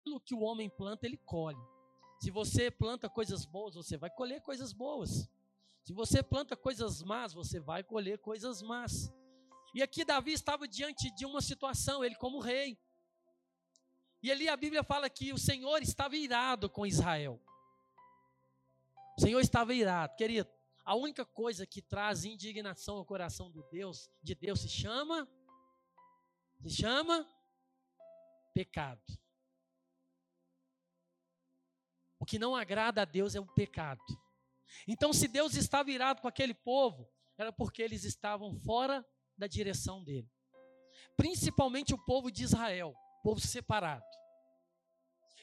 aquilo que o homem planta, ele colhe. Se você planta coisas boas, você vai colher coisas boas. Se você planta coisas más, você vai colher coisas más. E aqui Davi estava diante de uma situação, ele como rei. E ali a Bíblia fala que o Senhor estava irado com Israel. O Senhor estava irado, querido. A única coisa que traz indignação ao coração do Deus, de Deus se chama se chama pecado. O que não agrada a Deus é o pecado. Então, se Deus estava irado com aquele povo, era porque eles estavam fora da direção dele. Principalmente o povo de Israel, povo separado.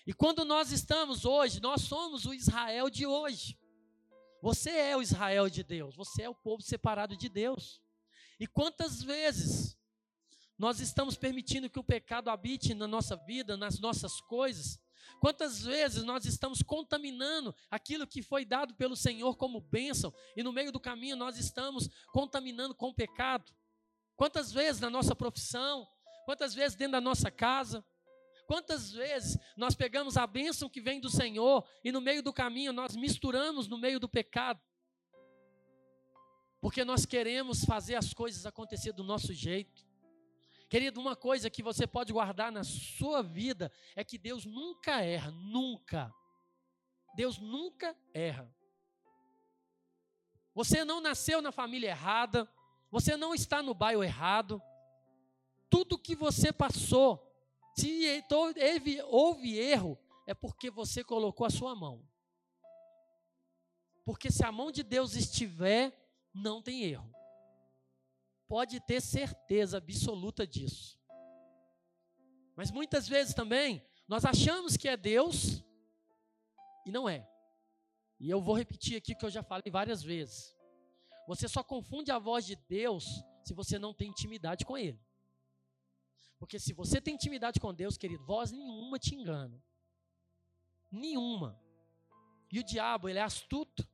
E quando nós estamos hoje, nós somos o Israel de hoje. Você é o Israel de Deus, você é o povo separado de Deus. E quantas vezes nós estamos permitindo que o pecado habite na nossa vida, nas nossas coisas, Quantas vezes nós estamos contaminando aquilo que foi dado pelo Senhor como bênção, e no meio do caminho nós estamos contaminando com pecado? Quantas vezes na nossa profissão, quantas vezes dentro da nossa casa, quantas vezes nós pegamos a bênção que vem do Senhor e no meio do caminho nós misturamos no meio do pecado? Porque nós queremos fazer as coisas acontecer do nosso jeito. Querido, uma coisa que você pode guardar na sua vida é que Deus nunca erra, nunca. Deus nunca erra. Você não nasceu na família errada, você não está no bairro errado. Tudo que você passou, se houve erro, é porque você colocou a sua mão. Porque se a mão de Deus estiver, não tem erro pode ter certeza absoluta disso. Mas muitas vezes também nós achamos que é Deus e não é. E eu vou repetir aqui o que eu já falei várias vezes. Você só confunde a voz de Deus se você não tem intimidade com Ele. Porque se você tem intimidade com Deus, querido, voz nenhuma te engana. Nenhuma. E o diabo, ele é astuto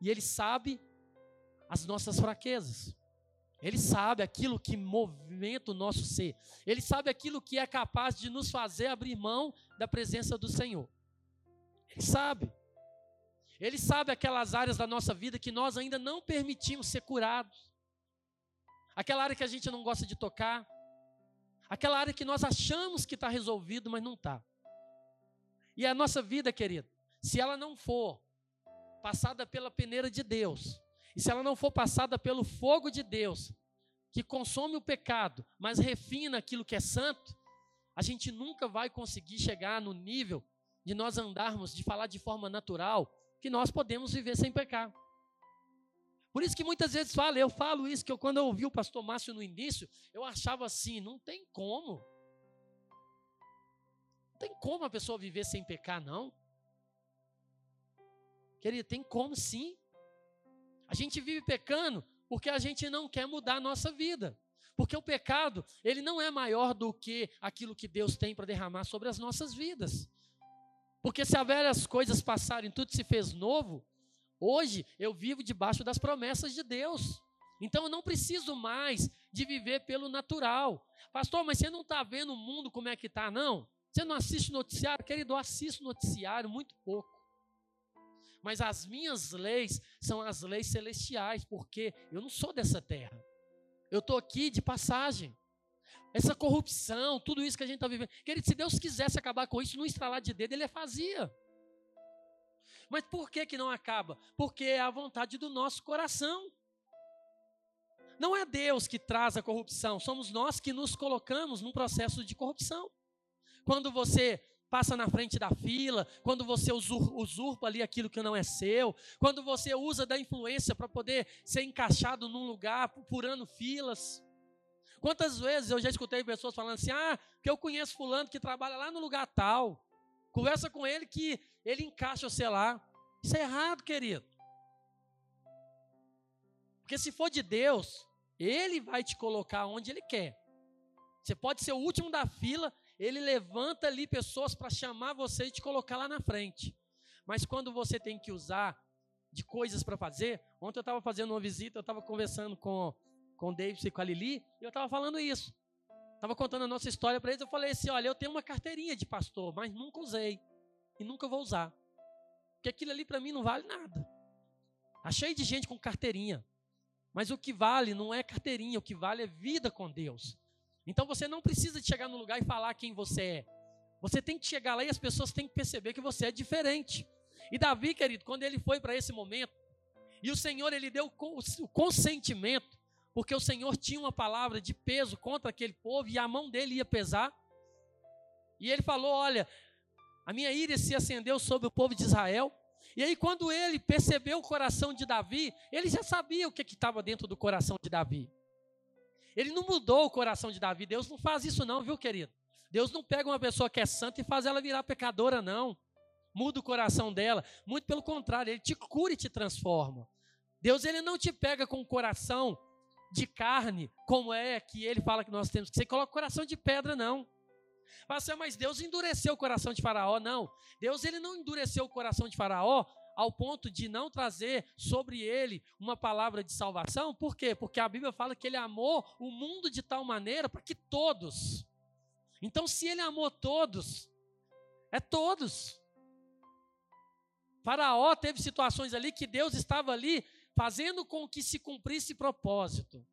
e ele sabe as nossas fraquezas. Ele sabe aquilo que movimenta o nosso ser. Ele sabe aquilo que é capaz de nos fazer abrir mão da presença do Senhor. Ele sabe. Ele sabe aquelas áreas da nossa vida que nós ainda não permitimos ser curados. Aquela área que a gente não gosta de tocar. Aquela área que nós achamos que está resolvido, mas não está. E a nossa vida, querido, se ela não for passada pela peneira de Deus, e se ela não for passada pelo fogo de Deus, que consome o pecado, mas refina aquilo que é santo, a gente nunca vai conseguir chegar no nível de nós andarmos, de falar de forma natural, que nós podemos viver sem pecar. Por isso que muitas vezes falo, eu falo isso, que eu, quando eu ouvi o pastor Márcio no início, eu achava assim, não tem como. Não tem como a pessoa viver sem pecar, não. Querido, tem como sim. A gente vive pecando porque a gente não quer mudar a nossa vida. Porque o pecado, ele não é maior do que aquilo que Deus tem para derramar sobre as nossas vidas. Porque se as velhas coisas passarem, tudo se fez novo, hoje eu vivo debaixo das promessas de Deus. Então eu não preciso mais de viver pelo natural. Pastor, mas você não está vendo o mundo como é que está, não? Você não assiste noticiário? Querido, eu assisto noticiário muito pouco mas as minhas leis são as leis celestiais, porque eu não sou dessa terra. Eu estou aqui de passagem. Essa corrupção, tudo isso que a gente está vivendo. Querido, se Deus quisesse acabar com isso, no estralar de dedo, ele fazia. Mas por que, que não acaba? Porque é a vontade do nosso coração. Não é Deus que traz a corrupção, somos nós que nos colocamos num processo de corrupção. Quando você passa na frente da fila, quando você usurpa ali aquilo que não é seu, quando você usa da influência para poder ser encaixado num lugar, purando filas. Quantas vezes eu já escutei pessoas falando assim: ah, que eu conheço fulano que trabalha lá no lugar tal. Conversa com ele que ele encaixa você lá. Isso é errado, querido. Porque se for de Deus, ele vai te colocar onde ele quer. Você pode ser o último da fila, ele levanta ali pessoas para chamar você e te colocar lá na frente. Mas quando você tem que usar de coisas para fazer, ontem eu estava fazendo uma visita, eu estava conversando com, com o David e com a Lili, e eu estava falando isso. Estava contando a nossa história para eles, eu falei assim: olha, eu tenho uma carteirinha de pastor, mas nunca usei. E nunca vou usar. Porque aquilo ali para mim não vale nada. Achei tá de gente com carteirinha. Mas o que vale não é carteirinha, o que vale é vida com Deus. Então você não precisa chegar no lugar e falar quem você é. Você tem que chegar lá e as pessoas têm que perceber que você é diferente. E Davi, querido, quando ele foi para esse momento, e o Senhor ele deu o consentimento, porque o Senhor tinha uma palavra de peso contra aquele povo e a mão dele ia pesar. E ele falou: Olha, a minha ira se acendeu sobre o povo de Israel. E aí, quando ele percebeu o coração de Davi, ele já sabia o que estava dentro do coração de Davi. Ele não mudou o coração de Davi. Deus não faz isso, não, viu, querido? Deus não pega uma pessoa que é santa e faz ela virar pecadora, não. Muda o coração dela. Muito pelo contrário, ele te cura e te transforma. Deus ele não te pega com o coração de carne, como é que ele fala que nós temos que ser. Coloca coração de pedra, não. Fala mas Deus endureceu o coração de Faraó. Não. Deus ele não endureceu o coração de Faraó ao ponto de não trazer sobre ele uma palavra de salvação. Por quê? Porque a Bíblia fala que ele amou o mundo de tal maneira para que todos. Então, se ele amou todos, é todos. Faraó teve situações ali que Deus estava ali fazendo com que se cumprisse propósito.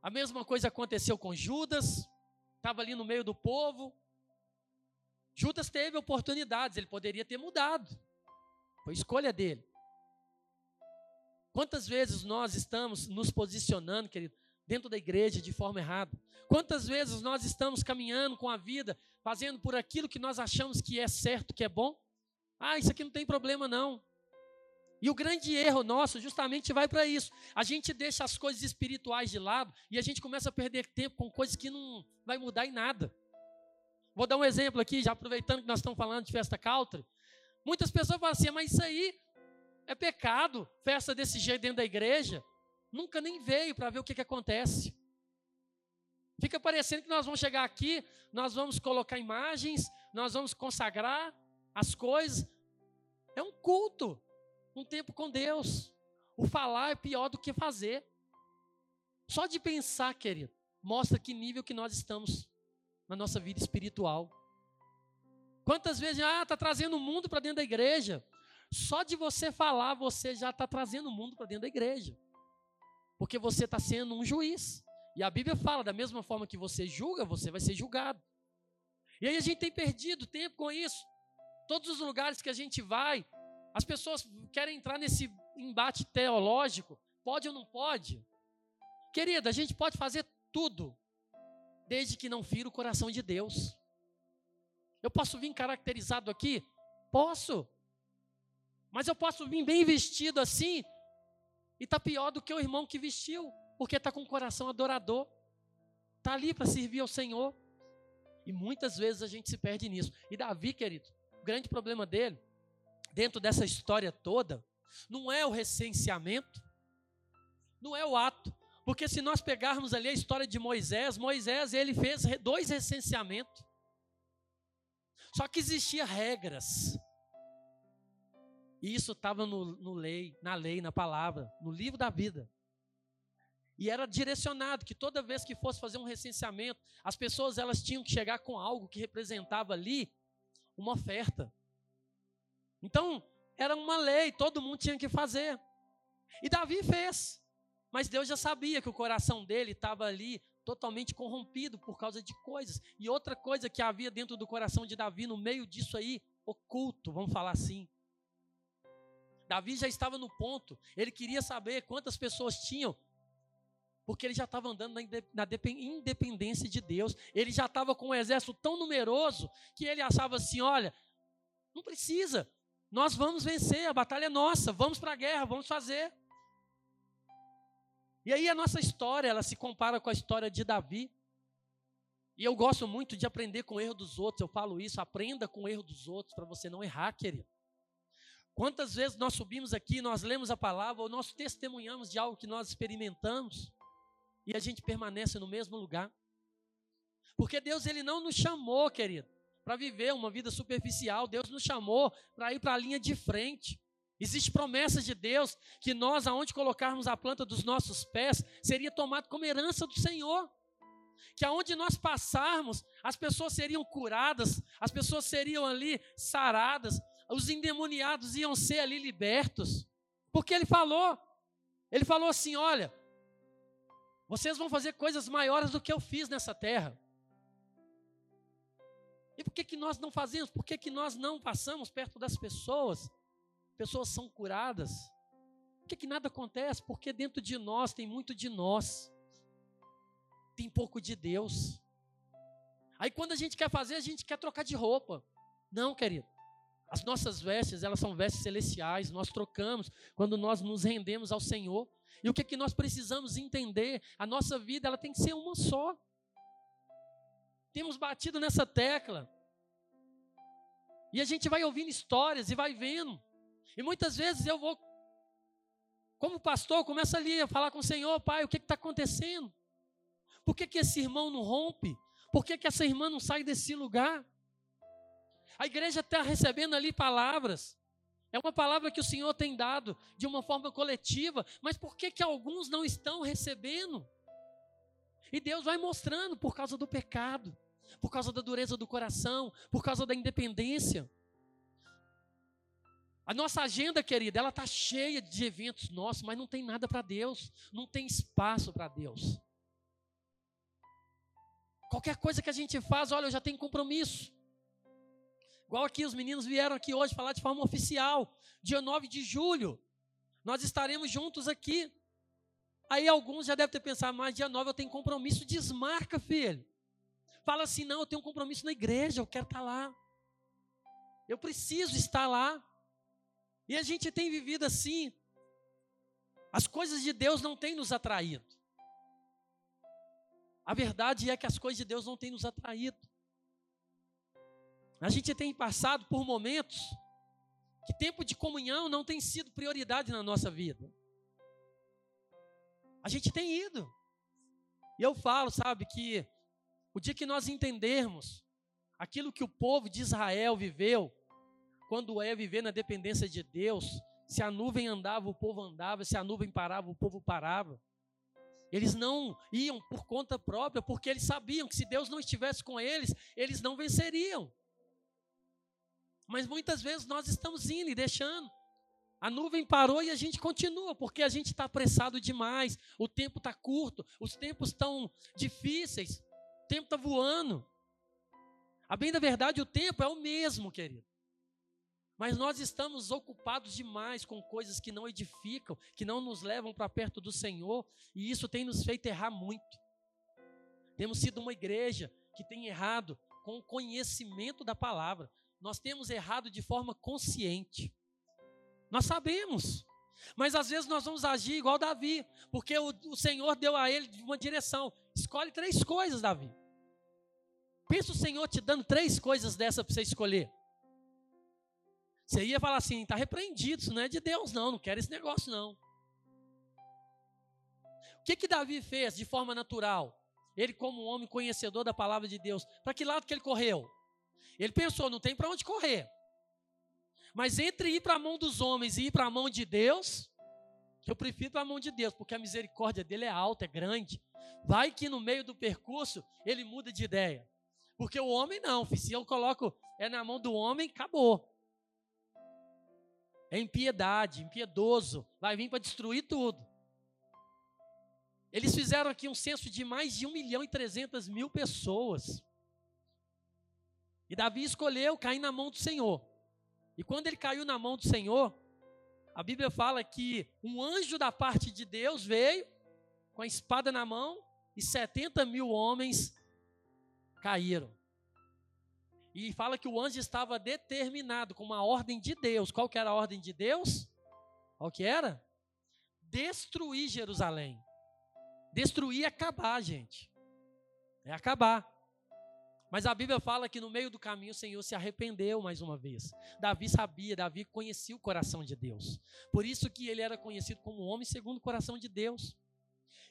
A mesma coisa aconteceu com Judas, estava ali no meio do povo. Judas teve oportunidades, ele poderia ter mudado. Foi escolha dele. Quantas vezes nós estamos nos posicionando, querido, dentro da igreja de forma errada? Quantas vezes nós estamos caminhando com a vida, fazendo por aquilo que nós achamos que é certo, que é bom? Ah, isso aqui não tem problema não. E o grande erro nosso justamente vai para isso. A gente deixa as coisas espirituais de lado e a gente começa a perder tempo com coisas que não vai mudar em nada. Vou dar um exemplo aqui, já aproveitando que nós estamos falando de festa country. Muitas pessoas falam assim, mas isso aí é pecado, festa desse jeito dentro da igreja. Nunca nem veio para ver o que, que acontece. Fica parecendo que nós vamos chegar aqui, nós vamos colocar imagens, nós vamos consagrar as coisas. É um culto um tempo com Deus. O falar é pior do que fazer. Só de pensar, querido, mostra que nível que nós estamos na nossa vida espiritual. Quantas vezes, ah, está trazendo o mundo para dentro da igreja. Só de você falar, você já está trazendo o mundo para dentro da igreja. Porque você está sendo um juiz. E a Bíblia fala, da mesma forma que você julga, você vai ser julgado. E aí a gente tem perdido tempo com isso. Todos os lugares que a gente vai, as pessoas querem entrar nesse embate teológico, pode ou não pode? Querida, a gente pode fazer tudo, desde que não fira o coração de Deus. Eu posso vir caracterizado aqui? Posso. Mas eu posso vir bem vestido assim, e tá pior do que o irmão que vestiu, porque está com o coração adorador. Está ali para servir ao Senhor. E muitas vezes a gente se perde nisso. E Davi, querido, o grande problema dele dentro dessa história toda, não é o recenseamento, não é o ato. Porque se nós pegarmos ali a história de Moisés, Moisés ele fez dois recenseamentos. Só que existia regras. E isso estava no, no lei, na lei, na palavra, no livro da vida. E era direcionado que toda vez que fosse fazer um recenseamento, as pessoas elas tinham que chegar com algo que representava ali uma oferta. Então, era uma lei, todo mundo tinha que fazer. E Davi fez. Mas Deus já sabia que o coração dele estava ali totalmente corrompido por causa de coisas. E outra coisa que havia dentro do coração de Davi, no meio disso aí, oculto, vamos falar assim. Davi já estava no ponto, ele queria saber quantas pessoas tinham, porque ele já estava andando na independência de Deus. Ele já estava com um exército tão numeroso que ele achava assim: olha, não precisa, nós vamos vencer, a batalha é nossa, vamos para a guerra, vamos fazer. E aí a nossa história, ela se compara com a história de Davi. E eu gosto muito de aprender com o erro dos outros. Eu falo isso, aprenda com o erro dos outros para você não errar, querido. Quantas vezes nós subimos aqui, nós lemos a palavra, ou nós testemunhamos de algo que nós experimentamos, e a gente permanece no mesmo lugar. Porque Deus ele não nos chamou, querido, para viver uma vida superficial. Deus nos chamou para ir para a linha de frente. Existe promessa de Deus que nós, aonde colocarmos a planta dos nossos pés, seria tomado como herança do Senhor. que aonde nós passarmos, as pessoas seriam curadas, as pessoas seriam ali saradas, os endemoniados iam ser ali libertos. Porque ele falou, ele falou assim: olha, vocês vão fazer coisas maiores do que eu fiz nessa terra. E por que, que nós não fazemos? Por que, que nós não passamos perto das pessoas? Pessoas são curadas. Por que, que nada acontece? Porque dentro de nós tem muito de nós tem pouco de Deus. Aí quando a gente quer fazer, a gente quer trocar de roupa. Não, querido. As nossas vestes, elas são vestes celestiais, nós trocamos quando nós nos rendemos ao Senhor. E o que, que nós precisamos entender? A nossa vida, ela tem que ser uma só. Temos batido nessa tecla. E a gente vai ouvindo histórias e vai vendo. E muitas vezes eu vou, como pastor, começo ali a falar com o Senhor, Pai, o que está acontecendo? Por que, que esse irmão não rompe? Por que, que essa irmã não sai desse lugar? A igreja está recebendo ali palavras. É uma palavra que o Senhor tem dado de uma forma coletiva, mas por que, que alguns não estão recebendo? E Deus vai mostrando por causa do pecado, por causa da dureza do coração, por causa da independência. A nossa agenda, querida, ela está cheia de eventos nossos, mas não tem nada para Deus, não tem espaço para Deus. Qualquer coisa que a gente faz, olha, eu já tenho compromisso. Igual aqui, os meninos vieram aqui hoje falar de forma oficial. Dia 9 de julho, nós estaremos juntos aqui. Aí alguns já devem ter pensado, mas dia 9 eu tenho compromisso. Desmarca, filho. Fala assim, não, eu tenho um compromisso na igreja, eu quero estar lá. Eu preciso estar lá. E a gente tem vivido assim. As coisas de Deus não têm nos atraído. A verdade é que as coisas de Deus não têm nos atraído. A gente tem passado por momentos que tempo de comunhão não tem sido prioridade na nossa vida. A gente tem ido. E eu falo, sabe, que o dia que nós entendermos aquilo que o povo de Israel viveu, quando é viver na dependência de Deus, se a nuvem andava, o povo andava, se a nuvem parava, o povo parava. Eles não iam por conta própria, porque eles sabiam que se Deus não estivesse com eles, eles não venceriam. Mas muitas vezes nós estamos indo e deixando. A nuvem parou e a gente continua, porque a gente está apressado demais, o tempo está curto, os tempos estão difíceis, o tempo está voando. A bem da verdade, o tempo é o mesmo, querido. Mas nós estamos ocupados demais com coisas que não edificam, que não nos levam para perto do Senhor, e isso tem nos feito errar muito. Temos sido uma igreja que tem errado com o conhecimento da palavra. Nós temos errado de forma consciente. Nós sabemos. Mas às vezes nós vamos agir igual Davi, porque o, o Senhor deu a ele uma direção. Escolhe três coisas, Davi. Pensa o Senhor te dando três coisas dessa para você escolher. Você ia falar assim: está repreendido, isso não é de Deus, não, não quero esse negócio, não. O que que Davi fez de forma natural? Ele, como homem conhecedor da palavra de Deus, para que lado que ele correu? Ele pensou: não tem para onde correr. Mas entre ir para a mão dos homens e ir para a mão de Deus, eu prefiro a mão de Deus, porque a misericórdia dele é alta, é grande. Vai que no meio do percurso ele muda de ideia. Porque o homem não, se eu coloco é na mão do homem, acabou é impiedade, impiedoso, vai vir para destruir tudo. Eles fizeram aqui um censo de mais de 1 milhão e 300 mil pessoas. E Davi escolheu cair na mão do Senhor. E quando ele caiu na mão do Senhor, a Bíblia fala que um anjo da parte de Deus veio com a espada na mão e 70 mil homens caíram. E fala que o anjo estava determinado com uma ordem de Deus. Qual que era a ordem de Deus? Qual que era? Destruir Jerusalém. Destruir é acabar, gente. É acabar. Mas a Bíblia fala que no meio do caminho o Senhor se arrependeu mais uma vez. Davi sabia, Davi conhecia o coração de Deus. Por isso que ele era conhecido como homem segundo o coração de Deus.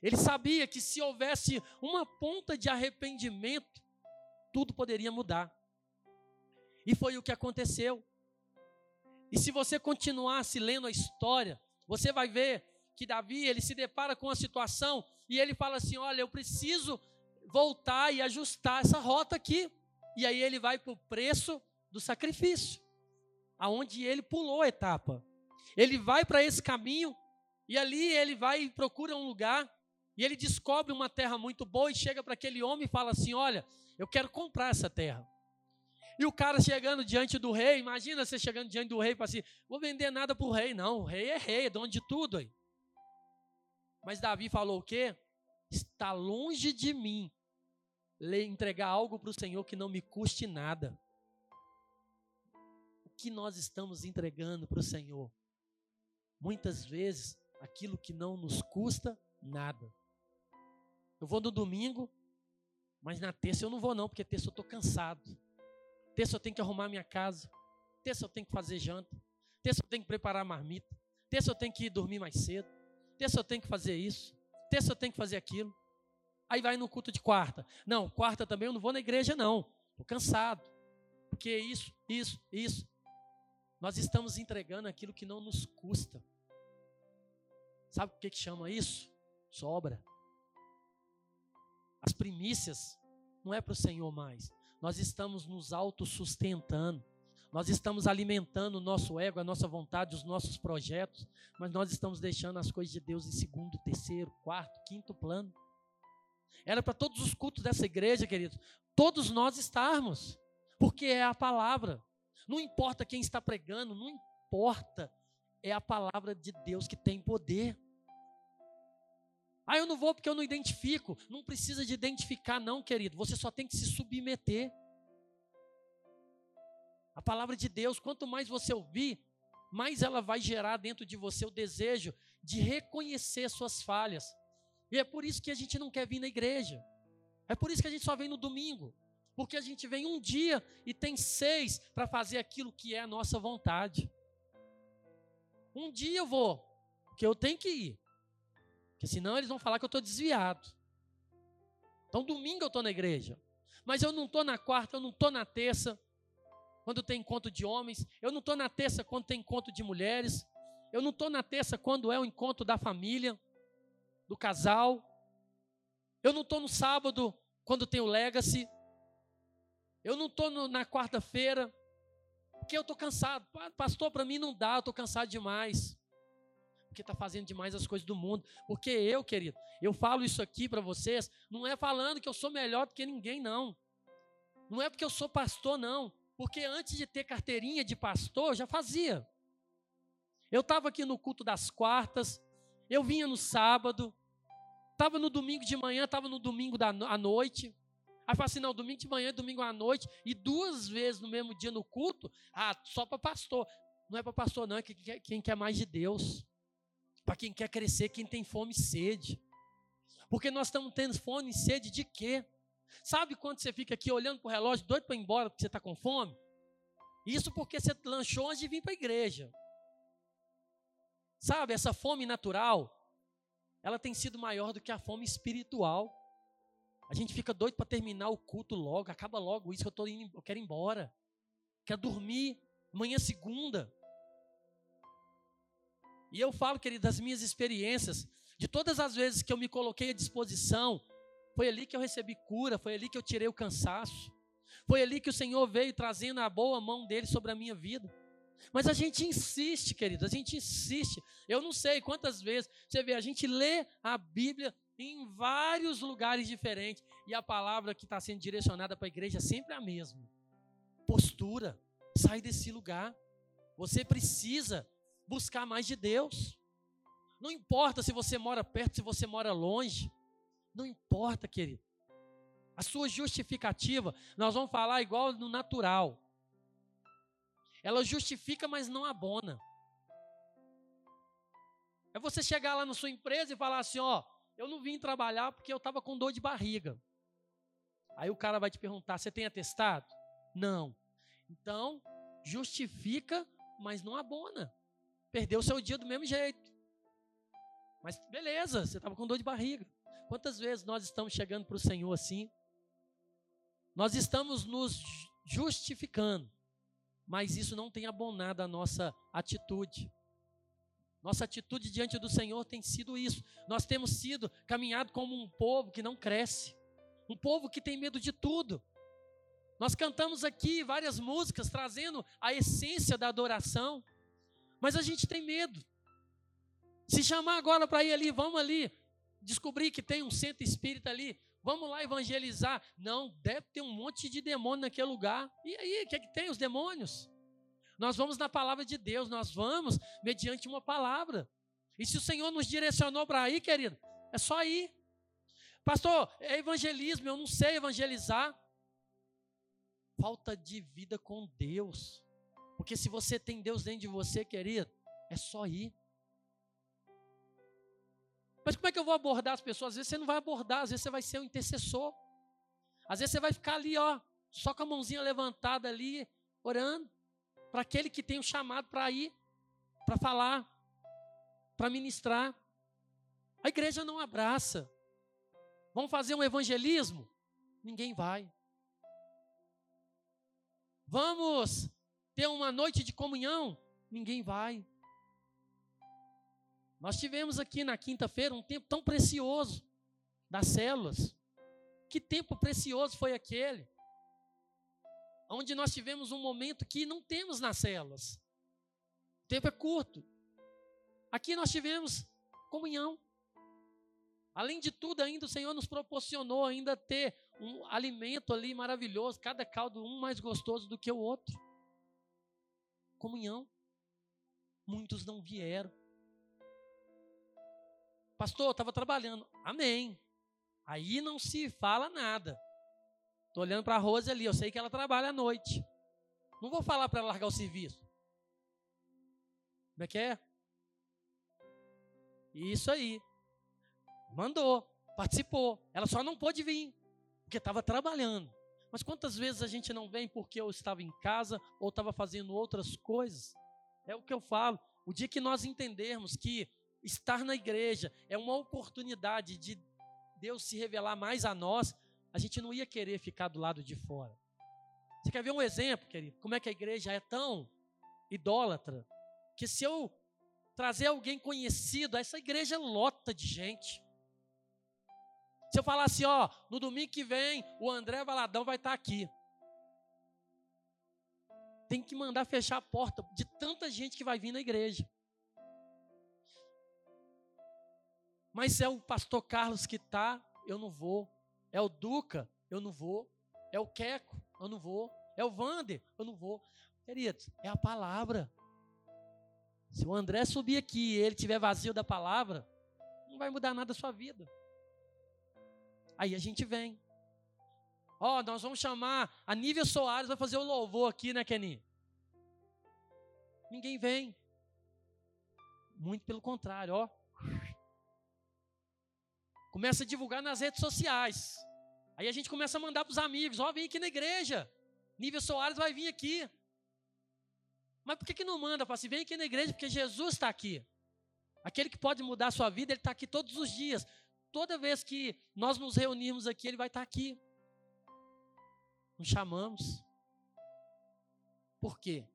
Ele sabia que se houvesse uma ponta de arrependimento, tudo poderia mudar. E foi o que aconteceu. E se você continuasse lendo a história, você vai ver que Davi, ele se depara com a situação e ele fala assim: "Olha, eu preciso voltar e ajustar essa rota aqui. E aí ele vai para o preço do sacrifício, aonde ele pulou a etapa. Ele vai para esse caminho e ali ele vai e procura um lugar e ele descobre uma terra muito boa e chega para aquele homem e fala assim: Olha, eu quero comprar essa terra. E o cara chegando diante do rei, imagina você chegando diante do rei fala assim: Vou vender nada para o rei. Não, o rei é rei, é dono de tudo aí. Mas Davi falou o quê? Está longe de mim entregar algo para o Senhor que não me custe nada. O que nós estamos entregando para o Senhor? Muitas vezes, aquilo que não nos custa nada. Eu vou no domingo, mas na terça eu não vou não, porque terça eu estou cansado. Terça eu tenho que arrumar minha casa. Terça eu tenho que fazer janta. Terça eu tenho que preparar a marmita. Terça eu tenho que ir dormir mais cedo. Terça eu tenho que fazer isso. Terça eu tenho que fazer aquilo. Aí vai no culto de quarta. Não, quarta também eu não vou na igreja, não. Estou cansado. Porque isso, isso, isso. Nós estamos entregando aquilo que não nos custa. Sabe o que, que chama isso? Sobra. As primícias não é para o Senhor mais. Nós estamos nos autossustentando. Nós estamos alimentando o nosso ego, a nossa vontade, os nossos projetos, mas nós estamos deixando as coisas de Deus em segundo, terceiro, quarto, quinto plano. Era para todos os cultos dessa igreja, queridos, todos nós estarmos, porque é a palavra. Não importa quem está pregando, não importa, é a palavra de Deus que tem poder. Ah, eu não vou porque eu não identifico. Não precisa de identificar, não, querido. Você só tem que se submeter. A palavra de Deus, quanto mais você ouvir, mais ela vai gerar dentro de você o desejo de reconhecer suas falhas. E é por isso que a gente não quer vir na igreja. É por isso que a gente só vem no domingo. Porque a gente vem um dia e tem seis para fazer aquilo que é a nossa vontade. Um dia eu vou, porque eu tenho que ir. Porque senão eles vão falar que eu estou desviado. Então domingo eu estou na igreja. Mas eu não estou na quarta, eu não estou na terça, quando tem encontro de homens. Eu não estou na terça quando tem encontro de mulheres. Eu não estou na terça quando é o encontro da família do casal. Eu não estou no sábado quando tem o legacy. Eu não estou na quarta-feira porque eu estou cansado. Pastor, para mim não dá, eu estou cansado demais. Porque está fazendo demais as coisas do mundo. Porque eu, querido, eu falo isso aqui para vocês, não é falando que eu sou melhor do que ninguém, não. Não é porque eu sou pastor, não. Porque antes de ter carteirinha de pastor, eu já fazia. Eu estava aqui no culto das quartas, eu vinha no sábado, Estava no domingo de manhã, estava no domingo da, à noite. Aí fala assim: não, domingo de manhã, domingo à noite, e duas vezes no mesmo dia no culto, ah, só para pastor. Não é para pastor, não, é quem quer mais de Deus. Para quem quer crescer, quem tem fome e sede. Porque nós estamos tendo fome e sede de quê? Sabe quando você fica aqui olhando para o relógio, doido para ir embora porque você está com fome? Isso porque você lanchou antes de vir para a igreja. Sabe, essa fome natural, ela tem sido maior do que a fome espiritual. A gente fica doido para terminar o culto logo, acaba logo isso eu tô indo, eu quero ir embora. Quero dormir, amanhã segunda. E eu falo, querido, das minhas experiências, de todas as vezes que eu me coloquei à disposição, foi ali que eu recebi cura, foi ali que eu tirei o cansaço. Foi ali que o Senhor veio trazendo a boa mão dele sobre a minha vida. Mas a gente insiste, querido, a gente insiste. Eu não sei quantas vezes você vê, a gente lê a Bíblia em vários lugares diferentes e a palavra que está sendo direcionada para a igreja é sempre a mesma. Postura, sai desse lugar. Você precisa buscar mais de Deus. Não importa se você mora perto, se você mora longe. Não importa, querido. A sua justificativa, nós vamos falar igual no natural. Ela justifica, mas não abona. É você chegar lá na sua empresa e falar assim: ó, eu não vim trabalhar porque eu estava com dor de barriga. Aí o cara vai te perguntar: você tem atestado? Não. Então, justifica, mas não abona. Perdeu seu dia do mesmo jeito. Mas beleza, você estava com dor de barriga. Quantas vezes nós estamos chegando para o Senhor assim? Nós estamos nos justificando mas isso não tem abonado a nossa atitude. Nossa atitude diante do Senhor tem sido isso. Nós temos sido caminhado como um povo que não cresce, um povo que tem medo de tudo. Nós cantamos aqui várias músicas trazendo a essência da adoração, mas a gente tem medo. Se chamar agora para ir ali, vamos ali, descobrir que tem um centro espírita ali, vamos lá evangelizar. Não, deve ter um monte de demônio naquele lugar. E aí, o que, é que tem os demônios? Nós vamos na palavra de Deus, nós vamos mediante uma palavra. E se o Senhor nos direcionou para ir, querido, é só ir. Pastor, é evangelismo, eu não sei evangelizar falta de vida com Deus. Porque se você tem Deus dentro de você, querido, é só ir. Mas como é que eu vou abordar as pessoas? Às vezes você não vai abordar, às vezes você vai ser um intercessor. Às vezes você vai ficar ali, ó, só com a mãozinha levantada ali, orando, para aquele que tem o um chamado para ir, para falar, para ministrar. A igreja não abraça. Vamos fazer um evangelismo? Ninguém vai. Vamos ter uma noite de comunhão? Ninguém vai. Nós tivemos aqui na quinta-feira um tempo tão precioso das células. Que tempo precioso foi aquele? Onde nós tivemos um momento que não temos nas células. O tempo é curto. Aqui nós tivemos comunhão. Além de tudo, ainda o Senhor nos proporcionou ainda ter um alimento ali maravilhoso, cada caldo um mais gostoso do que o outro. Comunhão. Muitos não vieram. Pastor, estava trabalhando. Amém. Aí não se fala nada. Estou olhando para a Rose ali, eu sei que ela trabalha à noite. Não vou falar para ela largar o serviço. Como é que é? Isso aí. Mandou, participou. Ela só não pôde vir, porque estava trabalhando. Mas quantas vezes a gente não vem porque eu estava em casa ou estava fazendo outras coisas? É o que eu falo. O dia que nós entendermos que estar na igreja é uma oportunidade de Deus se revelar mais a nós, a gente não ia querer ficar do lado de fora. Você quer ver um exemplo, querido? Como é que a igreja é tão idólatra que se eu trazer alguém conhecido, essa igreja lota de gente. Se eu falar assim, ó, no domingo que vem, o André Valadão vai estar aqui. Tem que mandar fechar a porta de tanta gente que vai vir na igreja. Mas é o pastor Carlos que está, eu não vou. É o Duca, eu não vou. É o Queco, eu não vou. É o Vander, eu não vou. Queridos, é a palavra. Se o André subir aqui e ele tiver vazio da palavra, não vai mudar nada a sua vida. Aí a gente vem. Ó, oh, nós vamos chamar a Nívia Soares vai fazer o louvor aqui, né, Kenny? Ninguém vem. Muito pelo contrário, ó. Começa a divulgar nas redes sociais. Aí a gente começa a mandar para os amigos, ó, oh, vem aqui na igreja. Nívia Soares vai vir aqui. Mas por que, que não manda? Fala assim, vem aqui na igreja, porque Jesus está aqui. Aquele que pode mudar a sua vida, ele está aqui todos os dias. Toda vez que nós nos reunirmos aqui, ele vai estar aqui. Nos chamamos. Por quê?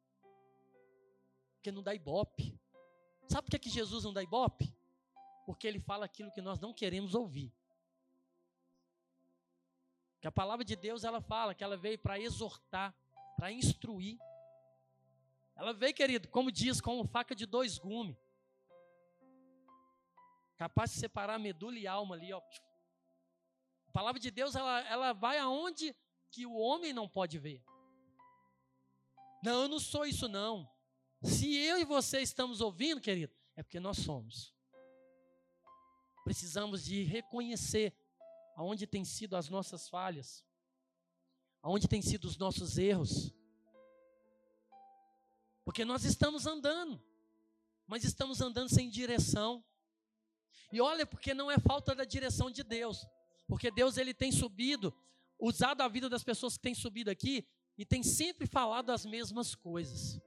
Porque não dá ibope. Sabe por que, que Jesus não dá ibope? Porque ele fala aquilo que nós não queremos ouvir. Que a palavra de Deus ela fala que ela veio para exortar, para instruir ela veio, querido, como diz, com faca de dois gumes. Capaz de separar medula e alma ali, ó. A palavra de Deus, ela, ela vai aonde que o homem não pode ver. Não, eu não sou isso não. Se eu e você estamos ouvindo, querido, é porque nós somos. Precisamos de reconhecer aonde tem sido as nossas falhas, aonde tem sido os nossos erros. Porque nós estamos andando, mas estamos andando sem direção. E olha, porque não é falta da direção de Deus, porque Deus ele tem subido, usado a vida das pessoas que têm subido aqui e tem sempre falado as mesmas coisas.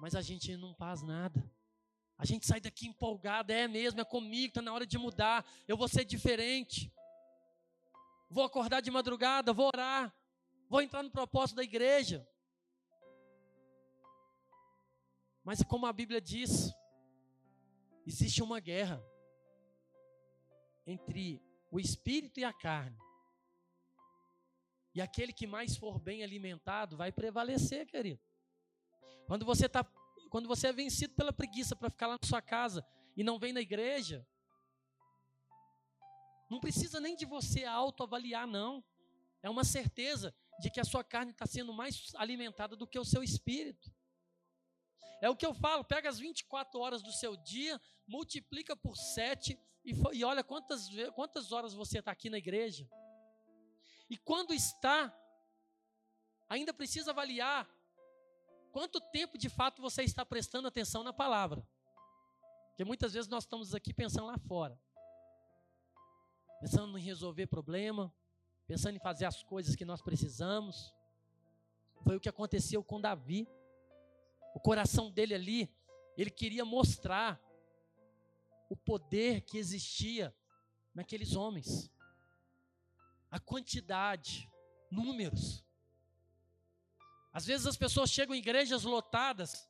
Mas a gente não faz nada. A gente sai daqui empolgado, é mesmo, é comigo, está na hora de mudar, eu vou ser diferente. Vou acordar de madrugada, vou orar, vou entrar no propósito da igreja. Mas como a Bíblia diz, existe uma guerra entre o espírito e a carne. E aquele que mais for bem alimentado vai prevalecer, querido. Quando você tá, quando você é vencido pela preguiça para ficar lá na sua casa e não vem na igreja, não precisa nem de você autoavaliar, não. É uma certeza de que a sua carne está sendo mais alimentada do que o seu espírito. É o que eu falo, pega as 24 horas do seu dia, multiplica por 7 e, e olha quantas, quantas horas você está aqui na igreja. E quando está, ainda precisa avaliar quanto tempo de fato você está prestando atenção na palavra. Porque muitas vezes nós estamos aqui pensando lá fora. Pensando em resolver problema, pensando em fazer as coisas que nós precisamos. Foi o que aconteceu com Davi. O coração dele ali, ele queria mostrar o poder que existia naqueles homens. A quantidade, números. Às vezes as pessoas chegam em igrejas lotadas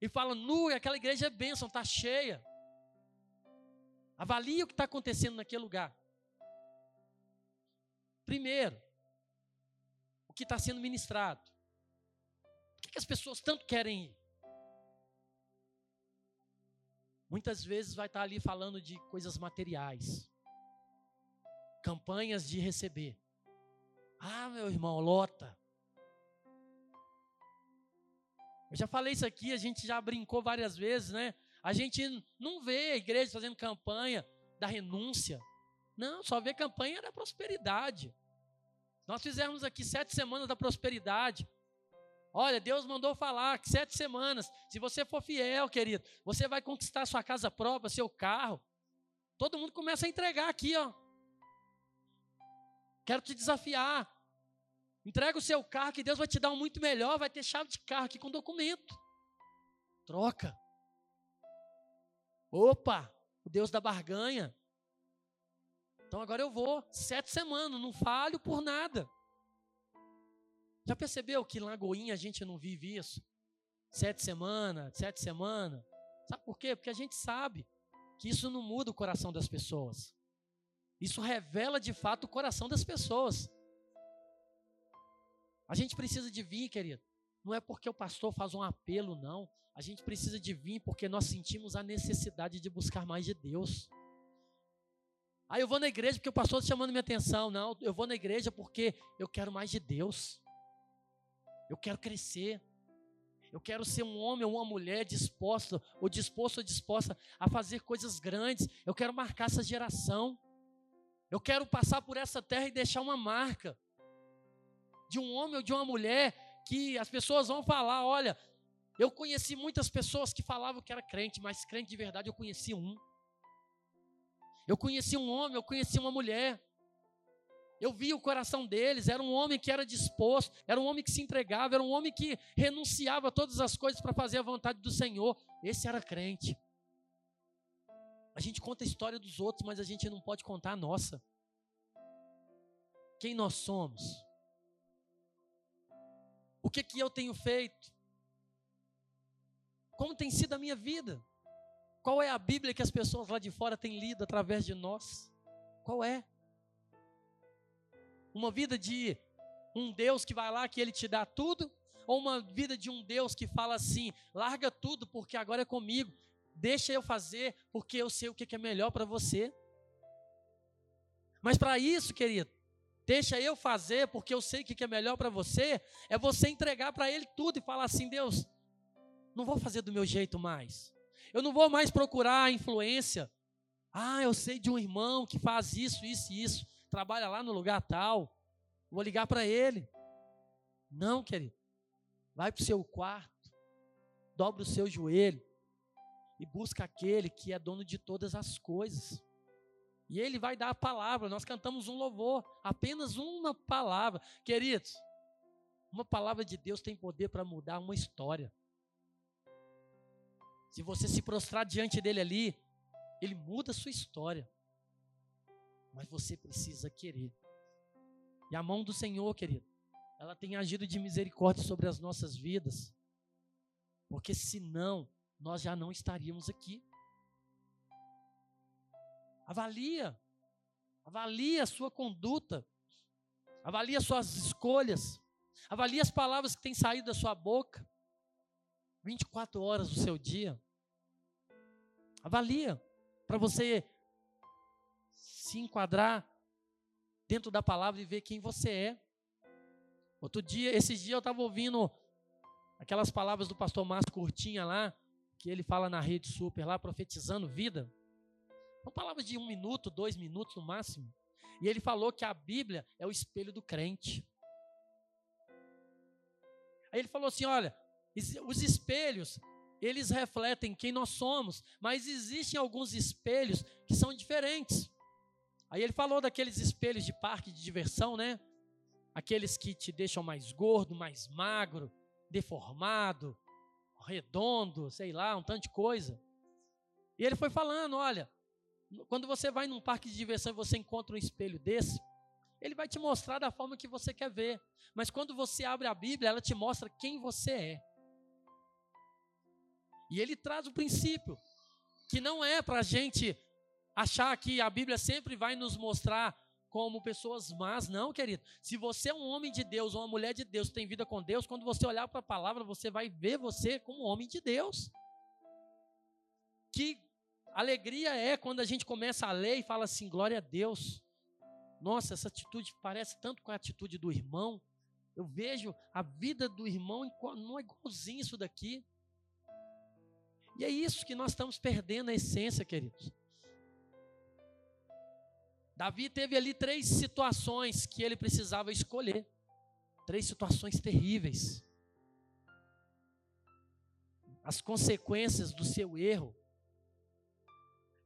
e falam: nu, aquela igreja é bênção, está cheia. Avalie o que está acontecendo naquele lugar. Primeiro, o que está sendo ministrado. Que, que as pessoas tanto querem ir? Muitas vezes vai estar ali falando de coisas materiais, campanhas de receber. Ah, meu irmão, lota. Eu já falei isso aqui, a gente já brincou várias vezes, né? A gente não vê a igreja fazendo campanha da renúncia. Não, só vê campanha da prosperidade. Nós fizemos aqui sete semanas da prosperidade. Olha, Deus mandou falar que sete semanas, se você for fiel, querido, você vai conquistar sua casa própria, seu carro. Todo mundo começa a entregar aqui, ó. Quero te desafiar. Entrega o seu carro que Deus vai te dar um muito melhor, vai ter chave de carro aqui com documento. Troca. Opa, o Deus da barganha. Então agora eu vou, sete semanas, não falho por nada. Já percebeu que em Lagoinha a gente não vive isso? Sete semanas, sete semanas. Sabe por quê? Porque a gente sabe que isso não muda o coração das pessoas. Isso revela de fato o coração das pessoas. A gente precisa de vir, querido. Não é porque o pastor faz um apelo, não. A gente precisa de vir porque nós sentimos a necessidade de buscar mais de Deus. Aí eu vou na igreja porque o pastor está chamando minha atenção. Não, eu vou na igreja porque eu quero mais de Deus. Eu quero crescer. Eu quero ser um homem ou uma mulher disposta, ou disposto ou disposta a fazer coisas grandes. Eu quero marcar essa geração. Eu quero passar por essa terra e deixar uma marca de um homem ou de uma mulher que as pessoas vão falar: olha, eu conheci muitas pessoas que falavam que era crente, mas crente de verdade eu conheci um. Eu conheci um homem, eu conheci uma mulher eu vi o coração deles, era um homem que era disposto, era um homem que se entregava, era um homem que renunciava a todas as coisas para fazer a vontade do Senhor. Esse era crente. A gente conta a história dos outros, mas a gente não pode contar a nossa. Quem nós somos? O que que eu tenho feito? Como tem sido a minha vida? Qual é a Bíblia que as pessoas lá de fora têm lido através de nós? Qual é? Uma vida de um Deus que vai lá que ele te dá tudo, ou uma vida de um Deus que fala assim: larga tudo porque agora é comigo, deixa eu fazer porque eu sei o que é melhor para você. Mas para isso, querido, deixa eu fazer porque eu sei o que é melhor para você, é você entregar para Ele tudo e falar assim: Deus, não vou fazer do meu jeito mais, eu não vou mais procurar influência. Ah, eu sei de um irmão que faz isso, isso e isso trabalha lá no lugar tal, vou ligar para ele. Não, querido. Vai para o seu quarto, dobra o seu joelho e busca aquele que é dono de todas as coisas. E ele vai dar a palavra. Nós cantamos um louvor, apenas uma palavra. Queridos, uma palavra de Deus tem poder para mudar uma história. Se você se prostrar diante dele ali, ele muda a sua história mas você precisa querer. E a mão do Senhor, querido, ela tem agido de misericórdia sobre as nossas vidas, porque senão nós já não estaríamos aqui. Avalia, avalia a sua conduta, Avalie as suas escolhas. Avalie as palavras que têm saído da sua boca. 24 horas do seu dia. Avalia para você se enquadrar dentro da palavra e ver quem você é. Outro dia, esses dias eu estava ouvindo aquelas palavras do pastor Márcio Curtinha lá, que ele fala na rede super lá, profetizando vida. São palavras de um minuto, dois minutos no máximo. E ele falou que a Bíblia é o espelho do crente. Aí ele falou assim: olha, os espelhos, eles refletem quem nós somos, mas existem alguns espelhos que são diferentes. Aí ele falou daqueles espelhos de parque de diversão, né? Aqueles que te deixam mais gordo, mais magro, deformado, redondo, sei lá, um tanto de coisa. E ele foi falando: olha, quando você vai num parque de diversão e você encontra um espelho desse, ele vai te mostrar da forma que você quer ver. Mas quando você abre a Bíblia, ela te mostra quem você é. E ele traz o princípio, que não é para a gente achar que a Bíblia sempre vai nos mostrar como pessoas más, não, querido. Se você é um homem de Deus ou uma mulher de Deus, tem vida com Deus, quando você olhar para a palavra, você vai ver você como homem de Deus. Que alegria é quando a gente começa a ler e fala assim: glória a Deus. Nossa, essa atitude parece tanto com a atitude do irmão. Eu vejo a vida do irmão, não é igualzinho isso daqui. E é isso que nós estamos perdendo a essência, queridos. Davi teve ali três situações que ele precisava escolher. Três situações terríveis. As consequências do seu erro,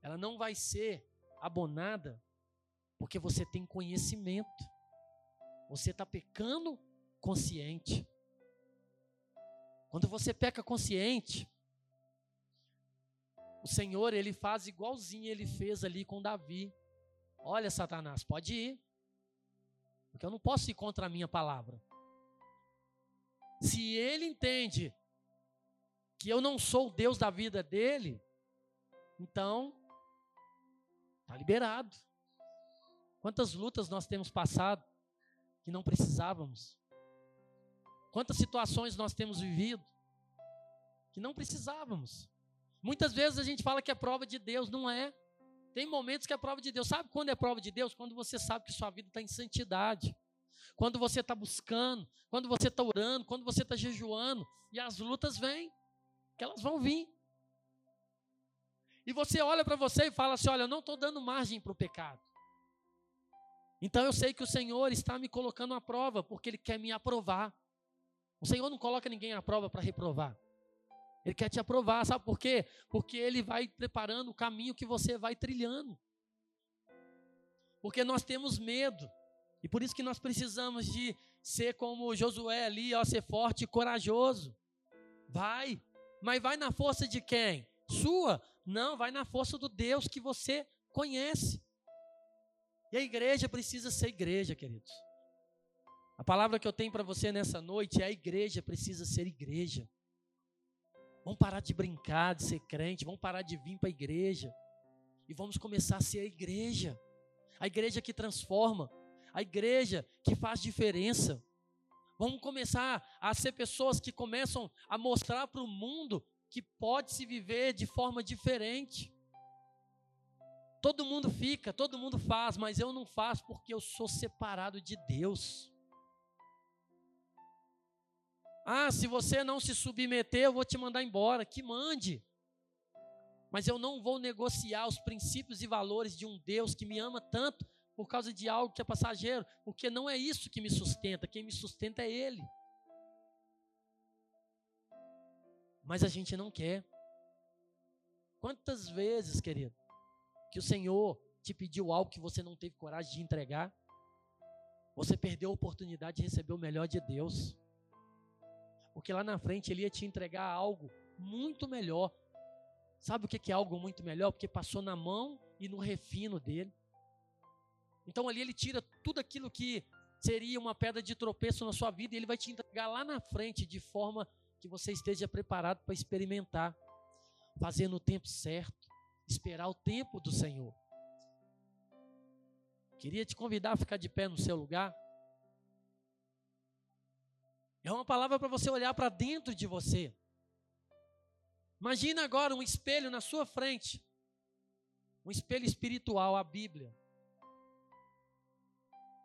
ela não vai ser abonada porque você tem conhecimento. Você está pecando consciente. Quando você peca consciente, o Senhor, ele faz igualzinho ele fez ali com Davi. Olha, Satanás, pode ir. Porque eu não posso ir contra a minha palavra. Se ele entende que eu não sou o Deus da vida dele, então está liberado. Quantas lutas nós temos passado que não precisávamos? Quantas situações nós temos vivido que não precisávamos? Muitas vezes a gente fala que é prova de Deus, não é. Tem momentos que é prova de Deus. Sabe quando é prova de Deus? Quando você sabe que sua vida está em santidade. Quando você está buscando, quando você está orando, quando você está jejuando. E as lutas vêm, que elas vão vir. E você olha para você e fala assim: olha, eu não estou dando margem para o pecado. Então eu sei que o Senhor está me colocando à prova, porque Ele quer me aprovar. O Senhor não coloca ninguém à prova para reprovar. Ele quer te aprovar, sabe por quê? Porque Ele vai preparando o caminho que você vai trilhando. Porque nós temos medo. E por isso que nós precisamos de ser como Josué ali, ó, ser forte e corajoso. Vai. Mas vai na força de quem? Sua? Não, vai na força do Deus que você conhece. E a igreja precisa ser igreja, queridos. A palavra que eu tenho para você nessa noite é a igreja precisa ser igreja. Vamos parar de brincar, de ser crente, vamos parar de vir para a igreja. E vamos começar a ser a igreja. A igreja que transforma, a igreja que faz diferença. Vamos começar a ser pessoas que começam a mostrar para o mundo que pode se viver de forma diferente. Todo mundo fica, todo mundo faz, mas eu não faço porque eu sou separado de Deus. Ah, se você não se submeter, eu vou te mandar embora. Que mande. Mas eu não vou negociar os princípios e valores de um Deus que me ama tanto por causa de algo que é passageiro, porque não é isso que me sustenta, quem me sustenta é Ele. Mas a gente não quer. Quantas vezes, querido, que o Senhor te pediu algo que você não teve coragem de entregar, você perdeu a oportunidade de receber o melhor de Deus. Porque lá na frente ele ia te entregar algo muito melhor. Sabe o que é algo muito melhor? Porque passou na mão e no refino dele. Então ali ele tira tudo aquilo que seria uma pedra de tropeço na sua vida e ele vai te entregar lá na frente de forma que você esteja preparado para experimentar, fazer no tempo certo esperar o tempo do Senhor. Queria te convidar a ficar de pé no seu lugar. É uma palavra para você olhar para dentro de você. Imagina agora um espelho na sua frente. Um espelho espiritual, a Bíblia.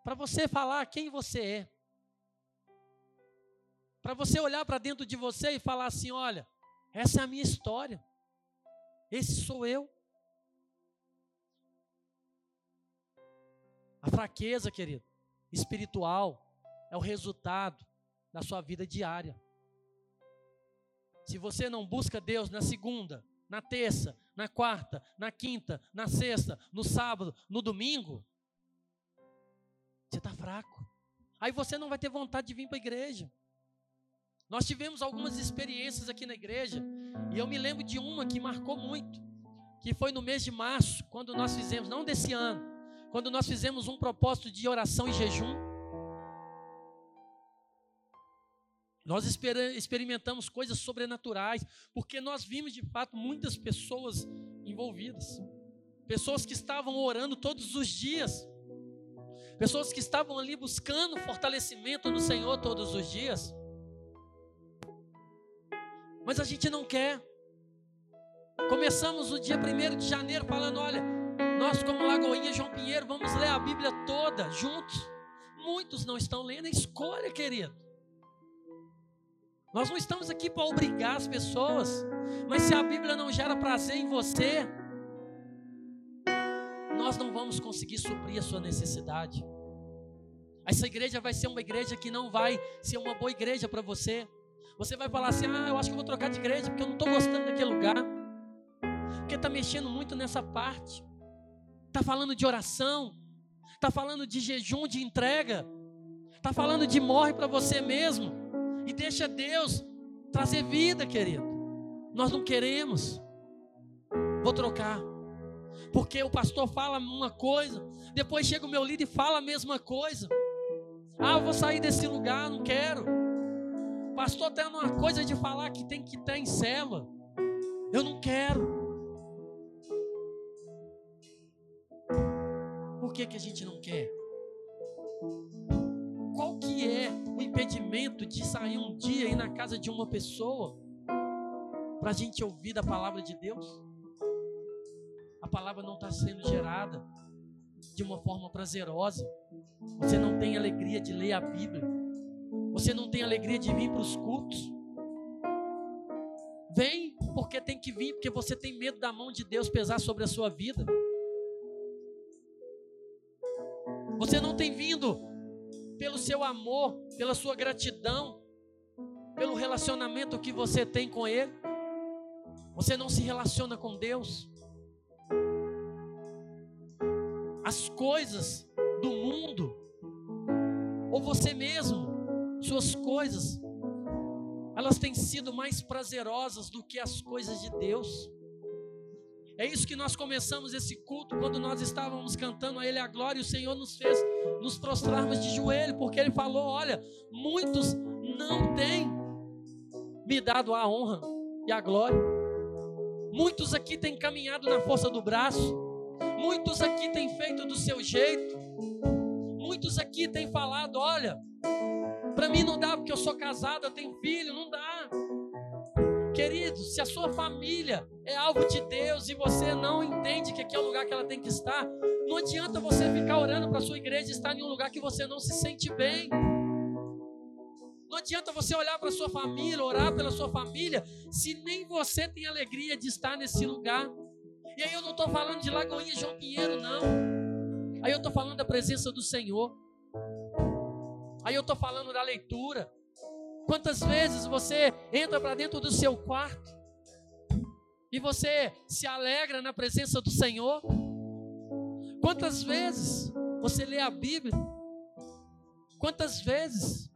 Para você falar quem você é. Para você olhar para dentro de você e falar assim: olha, essa é a minha história. Esse sou eu. A fraqueza, querido, espiritual, é o resultado da sua vida diária. Se você não busca Deus na segunda, na terça, na quarta, na quinta, na sexta, no sábado, no domingo, você está fraco. Aí você não vai ter vontade de vir para a igreja. Nós tivemos algumas experiências aqui na igreja, e eu me lembro de uma que marcou muito, que foi no mês de março, quando nós fizemos, não desse ano, quando nós fizemos um propósito de oração e jejum. Nós experimentamos coisas sobrenaturais, porque nós vimos de fato muitas pessoas envolvidas. Pessoas que estavam orando todos os dias. Pessoas que estavam ali buscando fortalecimento no Senhor todos os dias. Mas a gente não quer. Começamos o dia 1 de janeiro falando: olha, nós, como Lagoinha João Pinheiro, vamos ler a Bíblia toda juntos. Muitos não estão lendo, escolha, querido. Nós não estamos aqui para obrigar as pessoas, mas se a Bíblia não gera prazer em você, nós não vamos conseguir suprir a sua necessidade. Essa igreja vai ser uma igreja que não vai ser uma boa igreja para você. Você vai falar assim: ah, eu acho que eu vou trocar de igreja porque eu não estou gostando daquele lugar. Porque está mexendo muito nessa parte. Está falando de oração. Está falando de jejum, de entrega. Está falando de morre para você mesmo. E deixa Deus trazer vida, querido. Nós não queremos. Vou trocar. Porque o pastor fala uma coisa, depois chega o meu líder e fala a mesma coisa. Ah, eu vou sair desse lugar, não quero pastor tem uma coisa de falar que tem que estar em célula. Eu não quero. Por que, que a gente não quer? De sair um dia e ir na casa de uma pessoa para a gente ouvir da palavra de Deus? A palavra não está sendo gerada de uma forma prazerosa. Você não tem alegria de ler a Bíblia. Você não tem alegria de vir para os cultos? Vem porque tem que vir, porque você tem medo da mão de Deus pesar sobre a sua vida. Você não tem vindo pelo seu amor, pela sua gratidão, pelo relacionamento que você tem com Ele. Você não se relaciona com Deus. As coisas do mundo, ou você mesmo, suas coisas, elas têm sido mais prazerosas do que as coisas de Deus. É isso que nós começamos esse culto quando nós estávamos cantando a Ele a glória e o Senhor nos fez nos prostrarmos de joelho, porque Ele falou: Olha, muitos não têm me dado a honra e a glória. Muitos aqui têm caminhado na força do braço, muitos aqui têm feito do seu jeito, muitos aqui têm falado: Olha, para mim não dá porque eu sou casado, eu tenho filho, não dá. Querido, se a sua família é alvo de Deus e você não entende que aqui é o lugar que ela tem que estar, não adianta você ficar orando para sua igreja estar em um lugar que você não se sente bem. Não adianta você olhar para sua família, orar pela sua família, se nem você tem alegria de estar nesse lugar. E aí eu não estou falando de Lagoinha João Pinheiro, não. Aí eu estou falando da presença do Senhor. Aí eu estou falando da leitura. Quantas vezes você entra para dentro do seu quarto e você se alegra na presença do Senhor? Quantas vezes você lê a Bíblia? Quantas vezes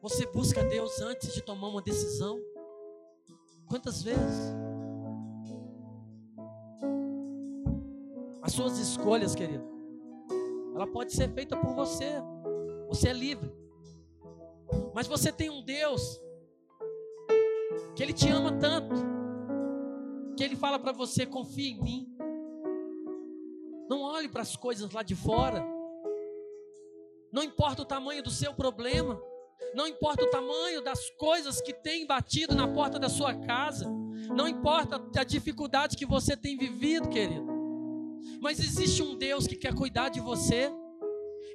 você busca Deus antes de tomar uma decisão? Quantas vezes? As suas escolhas, querido, ela pode ser feita por você. Você é livre. Mas você tem um Deus que Ele te ama tanto, que Ele fala para você: confie em mim. Não olhe para as coisas lá de fora. Não importa o tamanho do seu problema, não importa o tamanho das coisas que têm batido na porta da sua casa, não importa a dificuldade que você tem vivido, querido. Mas existe um Deus que quer cuidar de você.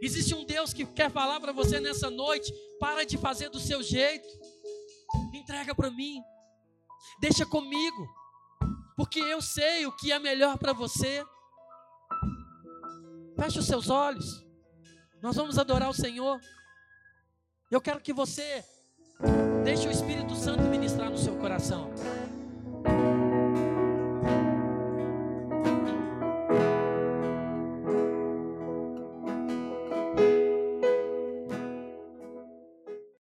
Existe um Deus que quer falar para você nessa noite: para de fazer do seu jeito, entrega para mim, deixa comigo, porque eu sei o que é melhor para você. Feche os seus olhos, nós vamos adorar o Senhor. Eu quero que você deixe o Espírito Santo ministrar no seu coração.